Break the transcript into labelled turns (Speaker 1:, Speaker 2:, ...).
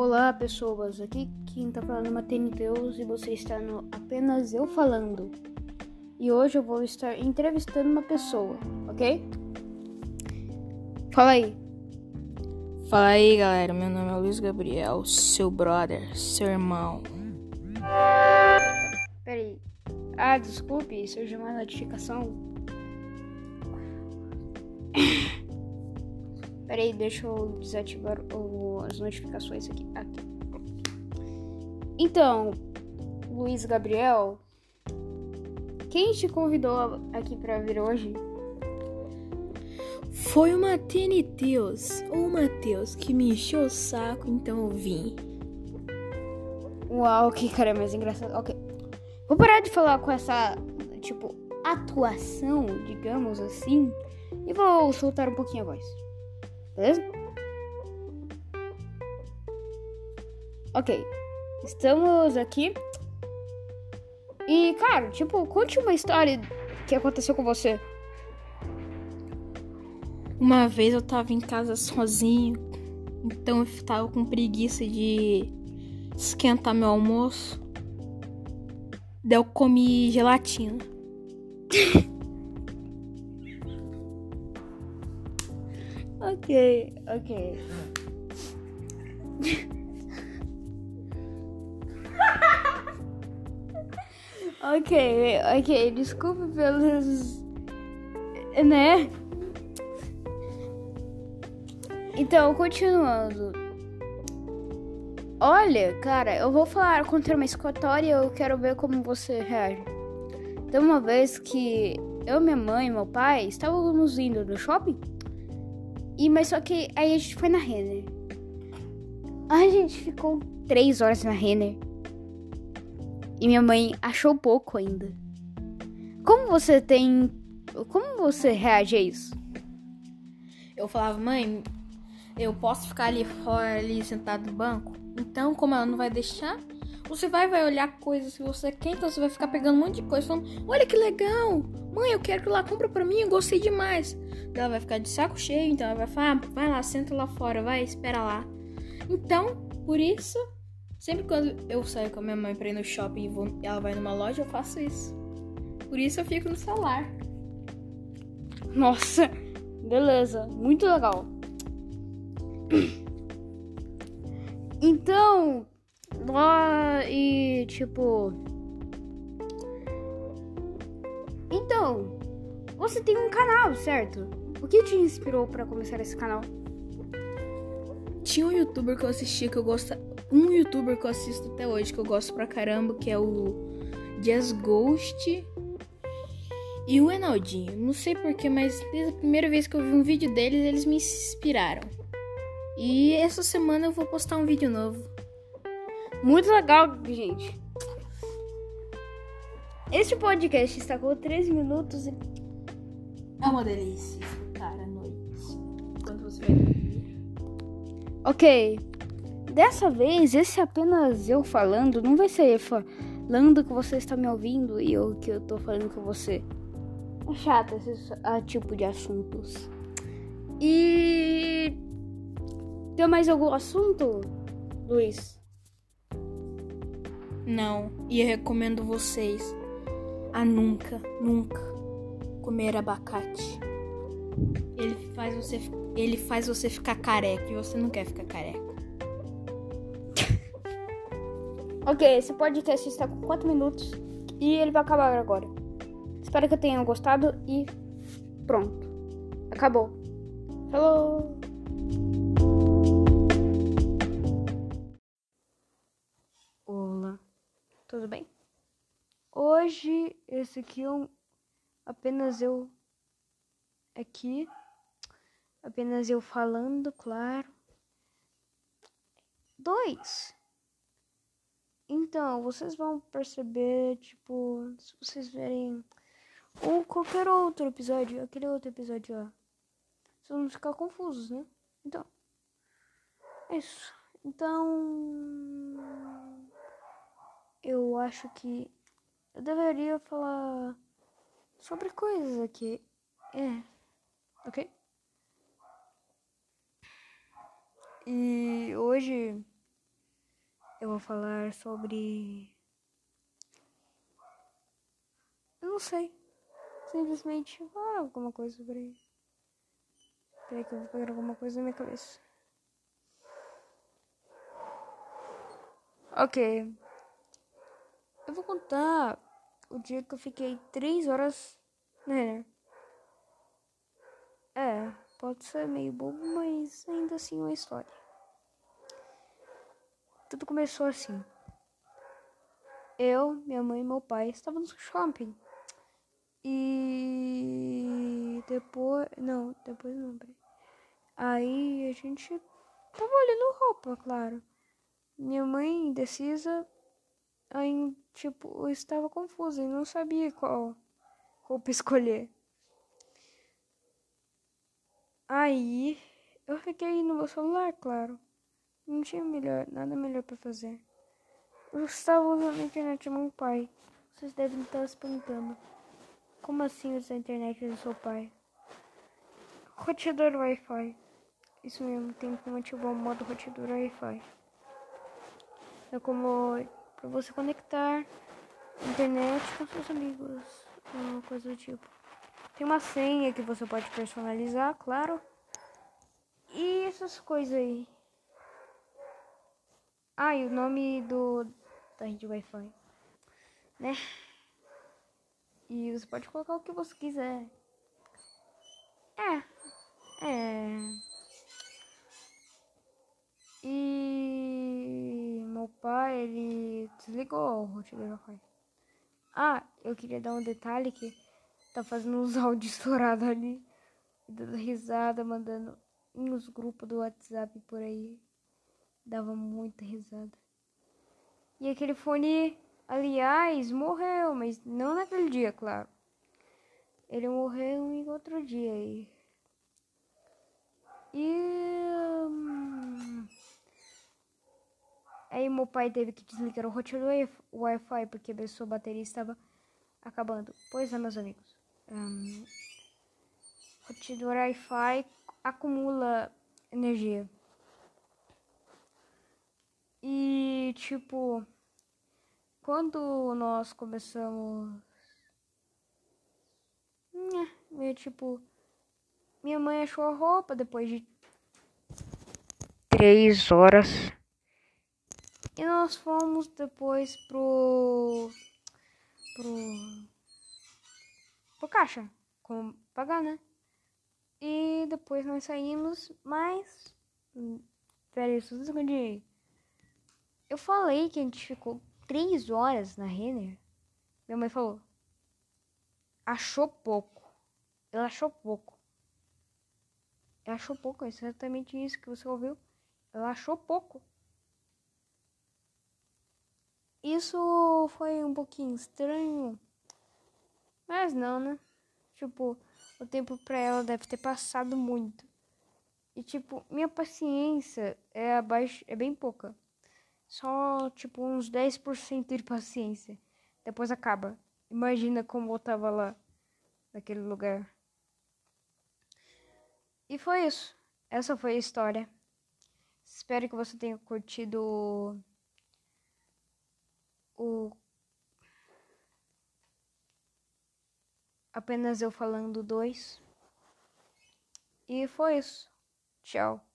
Speaker 1: Olá pessoas, aqui quem tá falando é Matene Deus e você está no Apenas Eu Falando. E hoje eu vou estar entrevistando uma pessoa, ok? Fala aí.
Speaker 2: Fala aí galera, meu nome é Luiz Gabriel, seu brother, seu irmão.
Speaker 1: Peraí. Ah, desculpe, surgiu uma notificação. Peraí, deixa eu desativar o, as notificações aqui. aqui. Então, Luiz Gabriel, quem te convidou aqui para vir hoje?
Speaker 2: Foi o Mateus, ou o Matheus, que me encheu o saco, então eu vim.
Speaker 1: Uau, que cara mais engraçado. Ok. Vou parar de falar com essa, tipo, atuação, digamos assim, e vou soltar um pouquinho a voz. Beleza? Ok. Estamos aqui. E, cara, tipo, conte uma história que aconteceu com você.
Speaker 2: Uma vez eu tava em casa sozinho, então eu tava com preguiça de esquentar meu almoço. Daí eu comi gelatina.
Speaker 1: ok, ok. ok, ok, desculpe pelos. né? Então, continuando. Olha, cara, eu vou falar contra uma história e eu quero ver como você reage. Então, uma vez que eu, minha mãe e meu pai estávamos indo no shopping, e mas só que aí a gente foi na Renner. A gente ficou três horas na Renner. E minha mãe achou pouco ainda. Como você tem. Como você reage a isso?
Speaker 2: Eu falava, mãe, eu posso ficar ali fora, ali sentado no banco? Então, como ela não vai deixar, você vai, vai olhar coisas que você quer, então você vai ficar pegando um monte de coisa, falando, olha que legal, mãe, eu quero que ela compre pra mim, eu gostei demais. Ela vai ficar de saco cheio, então ela vai falar, ah, vai lá, senta lá fora, vai, espera lá. Então, por isso, sempre quando eu saio com a minha mãe pra ir no shopping e vou, ela vai numa loja, eu faço isso. Por isso eu fico no celular.
Speaker 1: Nossa, beleza, muito legal. Então, lá e tipo. Então, você tem um canal, certo? O que te inspirou para começar esse canal?
Speaker 2: Tinha um youtuber que eu assistia que eu gosto. Um youtuber que eu assisto até hoje que eu gosto pra caramba, que é o Jazz Ghost. E o Enaldinho. Não sei porquê, mas desde a primeira vez que eu vi um vídeo deles, eles me inspiraram. E essa semana eu vou postar um vídeo novo.
Speaker 1: Muito legal, gente. Este podcast está com 13 minutos e.
Speaker 2: É uma delícia escutar à noite. Enquanto você vai dormir.
Speaker 1: Ok. Dessa vez, esse é apenas eu falando. Não vai ser falando que você está me ouvindo e eu que eu tô falando com você. É chato esse tipo de assuntos. E. Tem mais algum assunto, Luiz?
Speaker 2: Não, e eu recomendo vocês a nunca, nunca comer abacate. Ele faz você, ele faz você ficar careca e você não quer ficar careca.
Speaker 1: ok, esse podcast está com 4 minutos e ele vai acabar agora. Espero que tenham gostado e pronto. Acabou. Falou! Olá, tudo bem? Hoje esse aqui é um apenas eu aqui, apenas eu falando, claro. Dois. Então, vocês vão perceber, tipo, se vocês verem ou qualquer outro episódio, aquele outro episódio lá. Vocês vão ficar confusos, né? Então, é isso. Então, eu acho que eu deveria falar sobre coisas aqui. É, ok? E hoje eu vou falar sobre. Eu não sei. Simplesmente ah, alguma coisa sobre. Peraí que eu vou pegar alguma coisa na minha cabeça. Ok. Vou contar o dia que eu fiquei três horas né? É, pode ser meio bobo, mas ainda assim é uma história. Tudo começou assim. Eu, minha mãe e meu pai estavam no shopping. E depois. Não, depois não. Aí a gente tava olhando roupa, claro. Minha mãe, indecisa, aí, tipo, estava confusa e não sabia qual roupa escolher. Aí eu fiquei no meu celular, claro. Não tinha melhor, nada melhor para fazer. Eu estava usando a internet do meu pai. Vocês devem estar se perguntando. Como assim usar a internet do seu pai? Roteador Wi-Fi. Isso mesmo, tem como ativar o modo roteador Wi-Fi. É como para você conectar internet com seus amigos, uma coisa do tipo. Tem uma senha que você pode personalizar, claro. E essas coisas aí. Ah, e o nome do da rede Wi-Fi, né? E você pode colocar o que você quiser. É. É. E meu pai, ele desligou o roteador Wi-Fi. Ah, eu queria dar um detalhe que tá fazendo uns áudios estourados ali, dando risada, mandando nos grupos do WhatsApp por aí. Dava muita risada. E aquele fone, aliás, morreu, mas não naquele dia, claro. Ele morreu em outro dia aí. E. Hum, aí meu pai teve que desligar o roteador Wi-Fi porque a sua bateria estava acabando. Pois é, meus amigos. Um, Wi-Fi acumula energia. E tipo, quando nós começamos. Meio tipo. Minha mãe achou a roupa depois de três horas. E nós fomos depois pro. pro. pro caixa. Como pagar, né? E depois nós saímos, mas. Pera aí, só um. Eu falei que a gente ficou três horas na Renner. Minha mãe falou: achou pouco. Ela achou pouco. Ela achou pouco, é exatamente isso que você ouviu. Ela achou pouco. Isso foi um pouquinho estranho. Mas não, né? Tipo, o tempo pra ela deve ter passado muito. E tipo, minha paciência é abaixo, é bem pouca. Só tipo uns 10% de paciência. Depois acaba. Imagina como eu tava lá naquele lugar. E foi isso. Essa foi a história. Espero que você tenha curtido o apenas eu falando dois. E foi isso. Tchau.